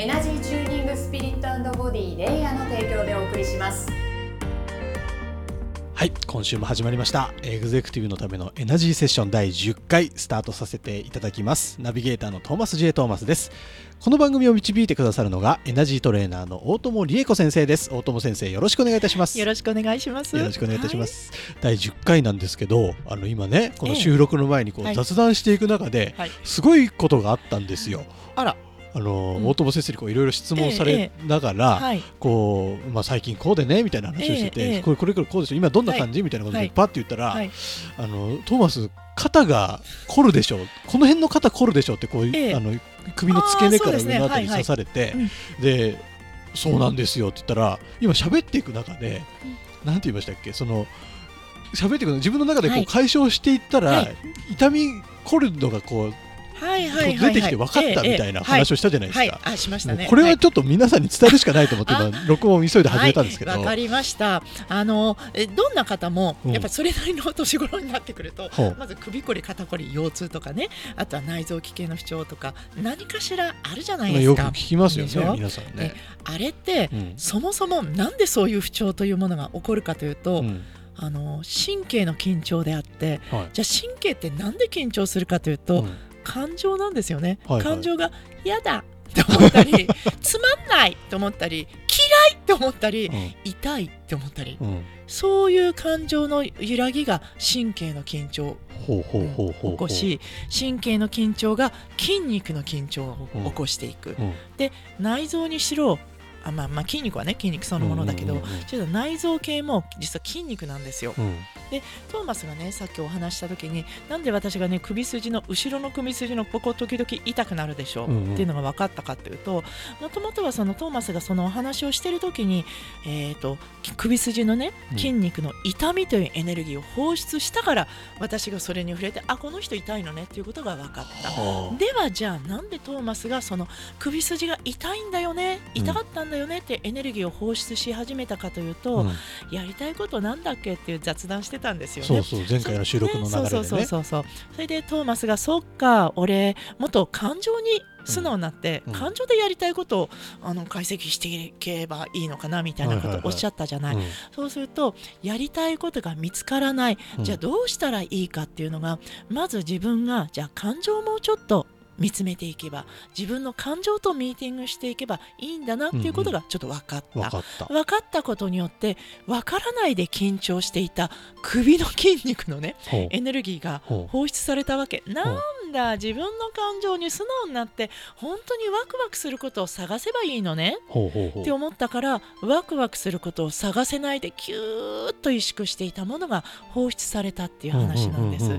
エナジーチューニングスピリットボディレイヤーの提供でお送りします。はい今週も始まりました。エグゼクティブのためのエナジーセッション第10回スタートさせていただきます。ナビゲーターのトーマス J トーマスです。この番組を導いてくださるのがエナジートレーナーの大友理恵子先生です。大友先生よろしくお願いいたします。よろしくお願いします。よろしくお願いいたします、はい、第10回なんですけどあの今ねこの収録の前にこう雑談していく中で、すごいことがあったんですよ、あら大友先生にこういろいろ質問されながら、ええこうまあ、最近こうでねみたいな話をしてて、え、これこれからこうでしょ。今どんな感じ、みたいなことでパッて言ったら、はい、あのトーマス肩が凝るでしょ。この辺の肩凝るでしょってこう、あの首の付け根から上のあたりに刺されて、でそうなんですよって言ったら今喋っていく中で、うん、なんて言いましたっけ？その喋っていくの自分の中でこう解消していったら、はい、痛み凝るのがこう出てきて分かったみたいな話をしたじゃないですか。あしましたね。これはちょっと皆さんに伝えるしかないと思って今録音を急いで始めたんですけど。わ、かりました。あのえどんな方もやっぱりそれなりの年頃になってくると、まず首こり肩こり腰痛とかね、あとは内臓器系の不調とか何かしらあるじゃないですか。よく聞きますよね皆さんね。あれって、そもそもなんでそういう不調というものが起こるかというと。あの神経の緊張であって、はい、じゃあ神経ってなんで緊張するかというと、うん感情なんですよね、はいはい、感情が嫌だって思ったり つまんないって思ったり嫌いって思ったり、うん、痛いって思ったり、うん、そういう感情の揺らぎが神経の緊張を起こし神経の緊張が筋肉の緊張を起こしていく、うん、で内臓にしろあまあ、まあ筋肉はね筋肉そのものだけど、うんうん、内臓系も実は筋肉なんですよ。うん、でトーマスがねさっきお話した時になんで私がね首筋の後ろの首筋のここ時々痛くなるでしょう、うんうん、っていうのが分かったかっていうともともとはそのトーマスがそのお話をしてる時に、えーと、首筋のね筋肉の痛みというエネルギーを放出したから、私がそれに触れてあこの人痛いのねっていうことが分かった。ではじゃあなんでトーマスがその首筋が痛いんだよね？痛かったんだよねってエネルギーを放出し始めたかというと、うん、やりたいことなんだっけっていう雑談してたんですよね。そうそう前回の収録の流れで、ね、そうそうそうそう。それでトーマスがそっか俺もっと感情に素直になって、うん、感情でやりたいことをあの解析していけばいいのかなみたいなことをおっしゃったじゃない,、そうするとやりたいことが見つからない、じゃあどうしたらいいかっていうのがまず自分がじゃあ感情もちょっと見つめていけば自分の感情とミーティングしていけばいいんだなっていうことがちょっと分かった、うんうん、分かった。分かったことによって分からないで緊張していた首の筋肉のねエネルギーが放出されたわけ。なんだ。自分の感情に素直になって本当にワクワクすることを探せばいいのね。って思ったからワクワクすることを探せないでキューッと萎縮していたものが放出されたっていう話なんです。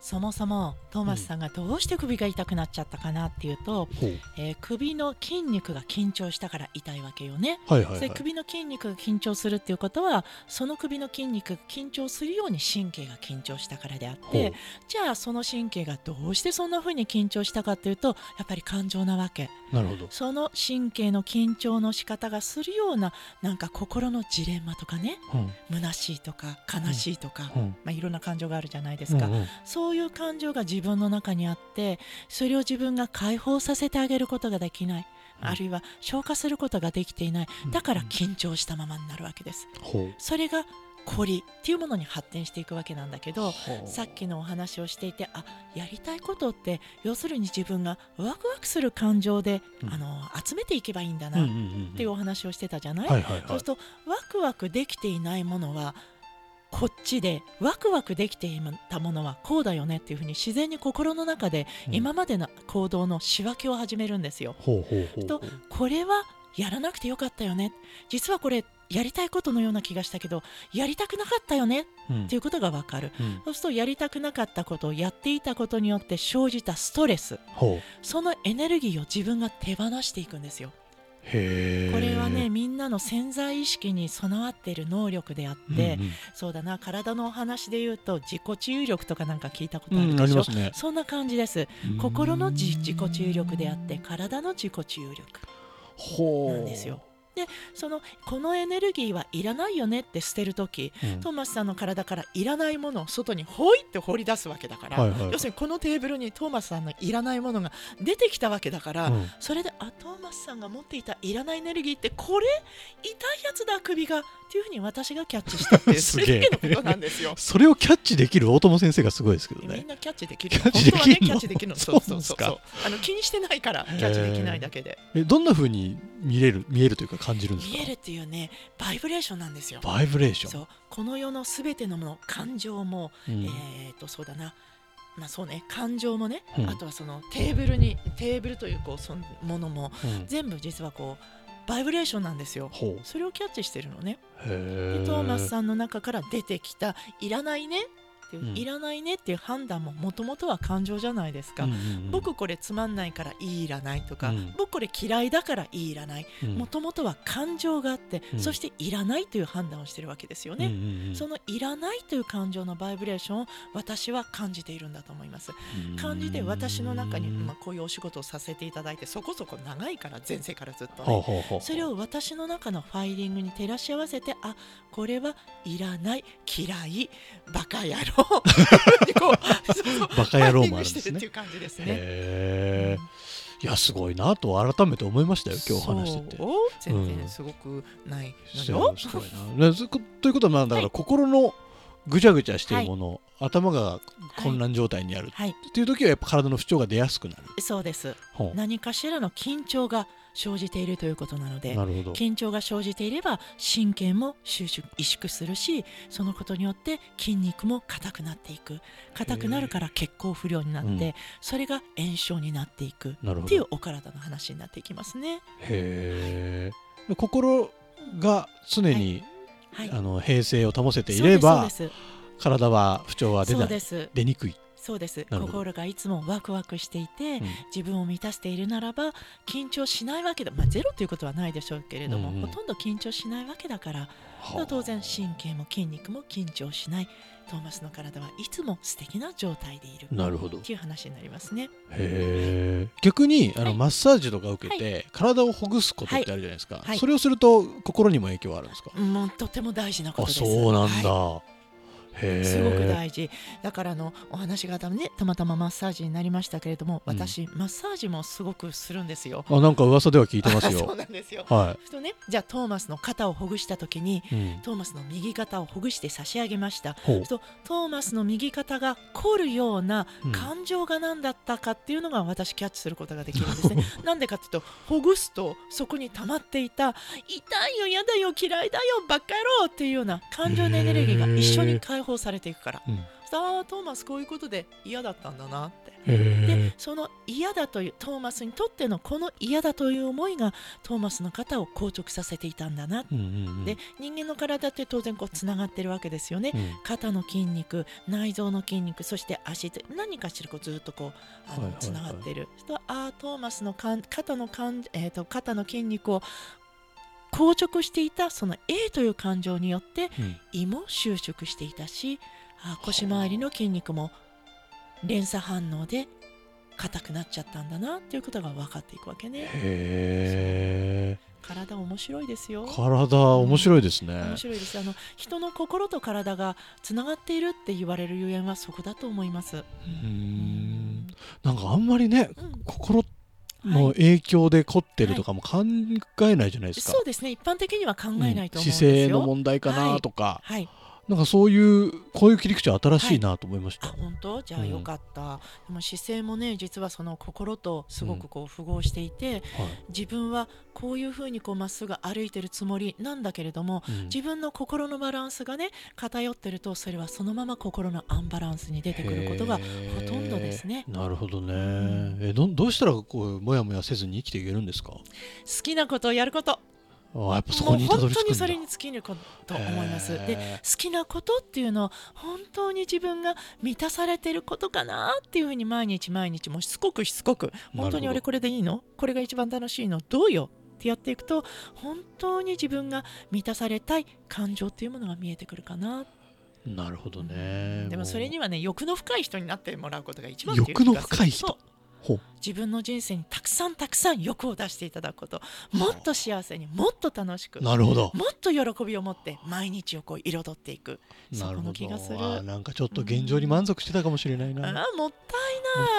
そもそもトーマスさんがどうして首が痛くなっちゃったかなっていうと、う。ん、えー、首の筋肉が緊張したから痛いわけよね、はいはいはい、首の筋肉が緊張するっていうことはその首の筋肉が緊張するように神経が緊張したからであってじゃあその神経がどうしてそんな風に緊張したかっていうとやっぱり感情なわけ。なるほど。その神経の緊張の仕方がするようななんか心のジレンマとかね、うん、虚しいとか悲しいとか、うん、まあ、いろんな感情があるじゃないですか、うんうん、そういう感情が自分の中にあってそれを自分が解放させてあげることができない。あるいは消化することができていない。だから緊張したままになるわけです。それが凝りっていうものに発展していくわけなんだけどさっきのお話をしていてあやりたいことって要するに自分がワクワクする感情で、うん、あの集めていけばいいんだなっていうお話をしてたじゃない,、そうするとワクワクできていないものはこっちでワクワクできていたものはこうだよねっていうふうに自然に心の中で今までの行動の仕分けを始めるんですよ。とこれはやらなくてよかったよね。実はこれやりたいことのような気がしたけどやりたくなかったよね、っていうことが分かる、うん、そうするとやりたくなかったことをやっていたことによって生じたストレス。そのエネルギーを自分が手放していくんですよ。これはねみんなの潜在意識に備わっている能力であって、うんうん、そうだな体のお話で言うと自己治癒力とかなんか聞いたことあるでしょ、うんね、そんな感じです。心の自己治癒力であって体の自己治癒力なんですよ。でそのこのエネルギーはいらないよねって捨てる時、うん、トーマスさんの体からいらないものを外にほいって放り出すわけだから、はいはい、要するにこのテーブルにトーマスさんのいらないものが出てきたわけだから、うん、それであトーマスさんが持っていたいらないエネルギーってこれ痛いやつだ首がっていうふうに私がキャッチしたっていう すよ。それをキャッチできる大友先生がすごいですけどね。みんなキャッチできる本当はねキャッチできるの。そうそうそうそうあの気にしてないからキャッチできないだけで。えどんなふうに見れる見えるというか感じるんですか？見えるっていうねバイブレーションなんですよ。バイブレーション？そう。この世のすべてのもの感情も、うん、えっ、とそうだな。まあそうね。感情もね、うん、あとはそのテーブルにテーブルというこうそのものも、うん、全部実はこうバイブレーションなんですよ。それをキャッチしてるのね。でトーマスさんの中から出てきたいらないねっていう、うん、いらないねっていう判断ももともとは感情じゃないですか、うんうんうん、僕これつまんないからいいいらないとか、うん、僕これ嫌いだからいいいらない。もともとは感情があって、うん、そしていらないという判断をしてるわけですよね、うんうんうん、そのいらないという感情のバイブレーションを私は感じているんだと思います。感じて私の中に、まあ、こういうお仕事をさせていただいてそこそこ長いから前世からずっとね。それを私の中のファイリングに照らし合わせてあこれはいらない嫌いバカ野郎 バカ野郎もあるんですね。っていう感じですね。いやすごいなと改めて思いましたよ今日話してて。全然すごくないのよ。すごいな。ということはまあだから心のぐちゃぐちゃしているもの、はい、頭が混乱状態にある、はい、っていう時はやっぱ体の不調が出やすくなる。そうです。何かしらの緊張が生じているということなので緊張が生じていれば神経も収縮萎縮するしそのことによって筋肉も硬くなっていく。硬くなるから血行不良になって、うん、それが炎症になっていく。っていうお体の話になっていきますね。へ心が常に、はい。はい、あの平静を保せていれば体は不調は出ない。出にくいそうです。心がいつもワクワクしていて、うん、自分を満たしているならば緊張しないわけだ、まあ、ゼロということはないでしょうけれども、うんうん、ほとんど緊張しないわけだから、当然神経も筋肉も緊張しない。トーマスの体はいつも素敵な状態でいる。なるほど。っていう話になりますね。へ逆にあの、はい、マッサージとか受けて、はい、体をほぐすことってあるじゃないですか、はい、それをすると心にも影響はあるんですか、もうとても大事なことです。そうなんだ、すごく大事。だからのお話がた,、ね、たまたまマッサージになりましたけれども私、うん、マッサージもすごくするんですよ。あなんか噂では聞いてますよ。そうなんですよ、はい、とねじゃあトーマスの肩をほぐした時に、うん、トーマスの右肩をほぐして差し上げました。とトーマスの右肩が凝るような感情が何だったかっていうのが私キャッチすることができるんですね。なんでかっていうとほぐすとそこに溜まっていた痛いよ嫌だよ嫌いだよバカ野郎っていうような感情のエネルギーが一緒に解放されていくから、うん、ああトーマスこういうことで嫌だったんだなって。でその嫌だというトーマスにとってのこの嫌だという思いがトーマスの肩を硬直させていたんだな、うんうんうん、で人間の体って当然こうつながってるわけですよね、うん、肩の筋肉内臓の筋肉そして足って何かしらこうずっとこうあのつながってる、はいはいはい、ああトーマスのかん肩のかん、えーと肩の筋肉を硬直していたその A という感情によって胃も収縮していたし、あ腰回りの筋肉も連鎖反応で硬くなっちゃったんだなっていうことが分かっていくわけね。へえ。体面白いですよ。体面白いですね。面白いです。あの人の心と体がつながっているって言われるゆえんはそこだと思います。うん。なんかあんまりね、うん、心の影響で凝ってるとかも考えないじゃないですか、はい、そうですね一般的には考えないと思うんですよ、うん、姿勢の問題かなとか、はい、はいなんかそういうこういう切り口は新しいなと思いました。はい、本当？じゃあよかった、うん、でも姿勢もね実はその心とすごくこう符合していて、うんはい、自分はこういうふうにこうまっすぐ歩いてるつもりなんだけれども、うん、自分の心のバランスがね偏ってるとそれはそのまま心のアンバランスに出てくることがほとんどですね。なるほどね。えどどうしたらこうもやもやせずに生きていけるんですか？好きなことをやること。やっぱそこに本当にそれに尽きると思います。で好きなことっていうのは本当に自分が満たされてることかなっていうふうに毎日毎日もしつこくしつこく本当に俺これでいいの？これが一番楽しいの？どうよってってやっていくと本当に自分が満たされたい感情っていうものが見えてくるかな。なるほどね。でもそれにはね欲の深い人になってもらうことが一番欲の深い人？自分の人生にたくさんたくさん欲を出していただくこと。もっと幸せにもっと楽しくなるほど。もっと喜びを持って毎日をこう彩っていく。なるほど。気がする。なんかちょっと現状に満足してたかもしれないな、うん、あもっ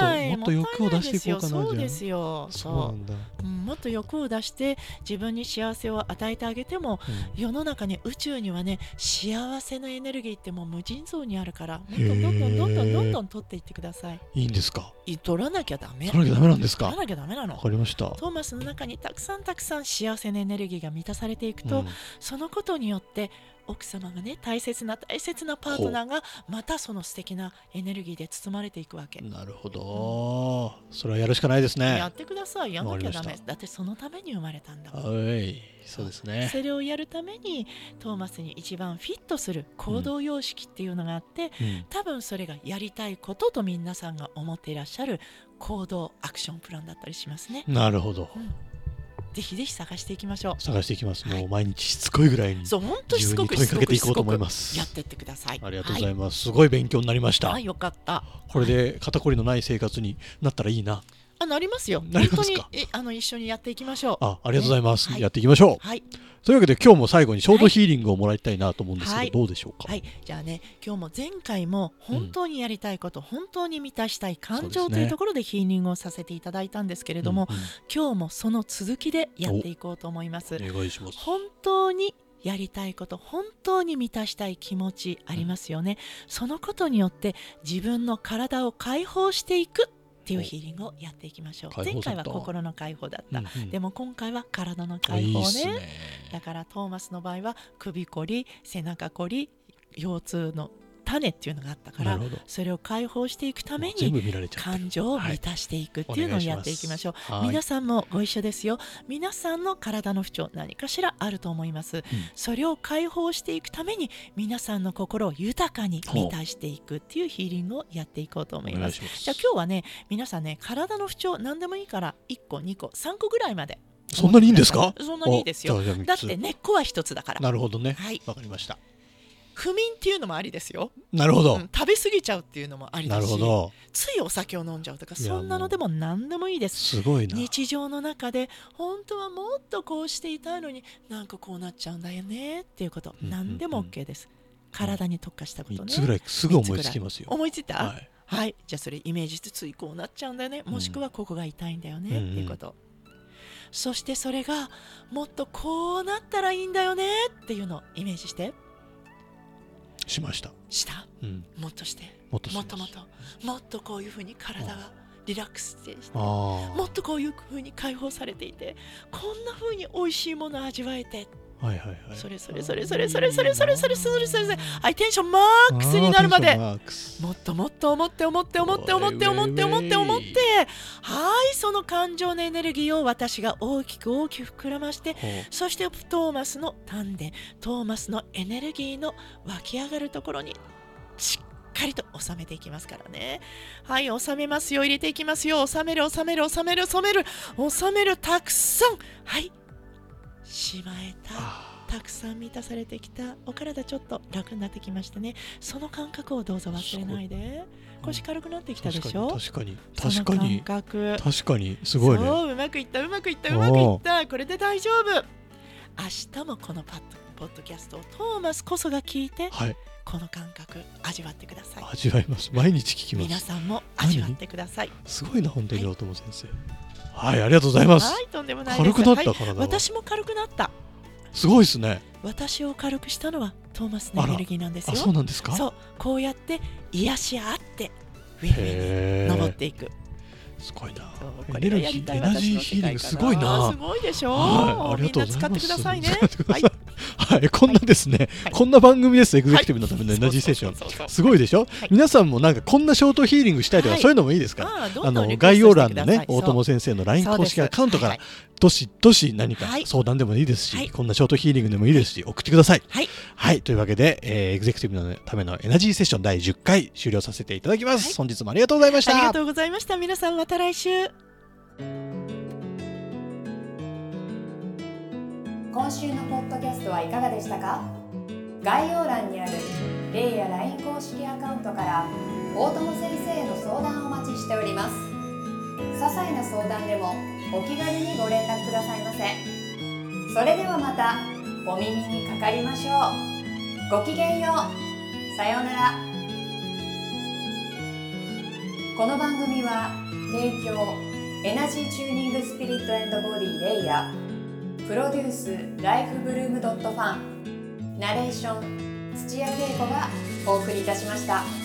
たいない。もっと欲を出していこうかなそうですよ。そう。なんだ、うん、もっと欲を出して自分に幸せを与えてあげても、うん、世の中に宇宙にはね幸せのエネルギーってもう無尽蔵にあるからもっとどんどんどんどんどんどん取っていってください。いいんですか？取らなきゃダメ。取らなきゃダメなんですか？取らなきゃダメなの。わかりました。トーマスの中にたくさんたくさん幸せなエネルギーが満たされていくと、うん、そのことによって奥様がね大切な大切なパートナーがまたその素敵なエネルギーで包まれていくわけ。なるほど、うん、それはやるしかないですね。やってください。やんなきゃダメ。だってそのために生まれたんだもん。はい。そうですね。それをやるためにトーマスに一番フィットする行動様式っていうのがあって、うん、多分それがやりたいことと皆さんが思っていらっしゃる行動アクションプランだったりしますね。なるほど、うんぜひぜひ探していきましょう。探していきます、もう毎日しつこいぐらいにそう本当しつこく問いかけていこうと思います。やってってください。ありがとうございます、すごい勉強になりました。よかった。これで肩こりのない生活になったらいいなあなりますよ。本当にえあの一緒にやっていきましょう。あありがとうございます、やっていきましょう。はい。というわけで今日も最後にショートヒーリングをもらいたいなと思うんですけど、はい、どうでしょうか、はい、じゃあね今日も前回も本当にやりたいこと、うん、本当に満たしたい感情というところでヒーリングをさせていただいたんですけれども、うんうん、今日もその続きでやっていこうと思います。お願いします。本当にやりたいこと本当に満たしたい気持ちありますよね、うん、そのことによって自分の体を解放していくっていうヒーリングをやっていきましょう。前回は心の解放だった、うんうん、でも今回は体の解放ね、ね、だからトーマスの場合は首こり背中こり腰痛の種っていうのがあったからそれを解放していくために感情を満たしていくっていうのをやっていきましょう、はい、皆さんもご一緒ですよ。皆さんの体の不調何かしらあると思います、うん、それを解放していくために皆さんの心を豊かに満たしていくっていうヒーリングをやっていこうと思います。じゃあ今日はね皆さんね体の不調何でもいいから1個2個3個ぐらいまでそんなにいいんです。かそんなにいいですよだって根っこは一つだからなるほどねはいわかりました不眠っていうのもありですよ。なるほど、うん、食べ過ぎちゃうっていうのもありだしついお酒を飲んじゃうとかそんなのでも何でもいいです。すごいな。日常の中で本当はもっとこうしていたいのになんかこうなっちゃうんだよねっていうこと、うん、何でも OK です、体に特化したことね。3つぐらいすぐ思いつきますよ。思いついた、はい、はい、じゃあそれイメージしてついこうなっちゃうんだよね。もしくはここが痛いんだよね、っていうこと、そしてそれがもっとこうなったらいいんだよねっていうのをイメージしてしました。した、うん、もっとして？もっともっともっと。もっとこういうふうに体がリラックスしてもっとこういうふうに解放されていてこんなふうに美味しいものを味わえてはいはいはい、それそれそれそれそれそれそれそれそれそれそれはいテンションマックスになるまでもっともっと思って思って思って思って思って思って思ってはいその感情のエネルギーを私が大きく大きく膨らましてそしてトーマスの丹田トーマスのエネルギーの湧き上がるところにしっかりと収めていきますからね。はい、収めますよ。入れていきますよ。収める、収める、収める、収める、収める、たくさん。はい、しまえたたくさん満たされてきたお体ちょっと楽になってきましたね。その感覚をどうぞ忘れないで。腰軽くなってきたでしょ？確かに確かに。確かに。すごいね。うまくいったうまくいったうまくいった。これで大丈夫。明日もこのパッポッドキャストをトーマスこそが聞いて、はい、この感覚味わってください。味わいます。毎日聞きます。皆さんも味わってください。すごいな本当に大友先生、はい、ありがとうございます。はい、とんでもない軽くなった、体私も軽くなった。すごいですね。私を軽くしたのはトーマスのエネルギーなんですよ。そうなんですか？そう、こうやって癒し合って上に登っていく。すごいな。エネルギー、エナジーヒーリングすごいな。すごいでしょう。はい、ありがとうございます。使ってくださいね。はい。はい、こんなですね、はい、こんな番組です、エグゼクティブのためのエナジーセッション。すごいでしょ、はい、皆さんもなんかこんなショートヒーリングしたいとか、そういうのもいいですか？ら、あの概要欄のね、大友先生の LINE 公式アカウントから、どしどし何か相談でもいいですし、こんなショートヒーリングでもいいですし、送ってください。はい。はい、というわけで、えー、エグゼクティブのためのエナジーセッション第10回終了させていただきます。本日もありがとうございました。ありがとうございました。皆さんまた来週。今週のポッドキャストはいかがでしたか？概要欄にあるレイや LINE 公式アカウントから大友先生への相談をお待ちしております。些細な相談でもお気軽にご連絡くださいませ。それではまたお耳にかかりましょう。ごきげんよう。さようなら。この番組は提供エナジーチューニングスピリットボディレイヤー。プロデュースライフブルームドットファンナレーション土屋恵子がお送りいたしました。